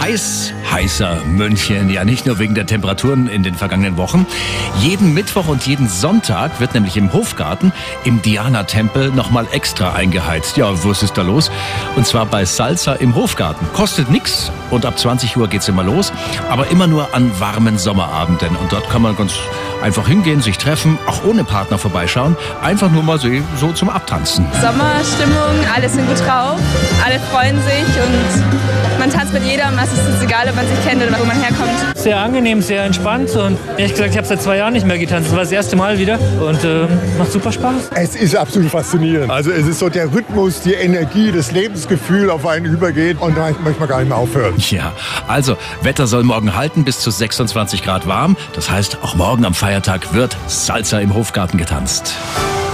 Heiß, heißer München. Ja, nicht nur wegen der Temperaturen in den vergangenen Wochen. Jeden Mittwoch und jeden Sonntag wird nämlich im Hofgarten im Diana-Tempel nochmal extra eingeheizt. Ja, was ist da los? Und zwar bei Salsa im Hofgarten. Kostet nix und ab 20 Uhr geht's immer los. Aber immer nur an warmen Sommerabenden. Und dort kann man ganz einfach hingehen, sich treffen, auch ohne Partner vorbeischauen. Einfach nur mal so, so zum Abtanzen. Sommerstimmung, alle sind gut drauf, alle freuen sich und jedem. Es ist egal, ob man sich kennt oder wo man herkommt. Sehr angenehm, sehr entspannt und ehrlich gesagt, ich habe seit zwei Jahren nicht mehr getanzt. Das war das erste Mal wieder und äh, macht super Spaß. Es ist absolut faszinierend. Also es ist so der Rhythmus, die Energie, das Lebensgefühl auf einen übergeht und da möchte man gar nicht mehr aufhören. Ja, also Wetter soll morgen halten bis zu 26 Grad warm. Das heißt, auch morgen am Feiertag wird Salsa im Hofgarten getanzt.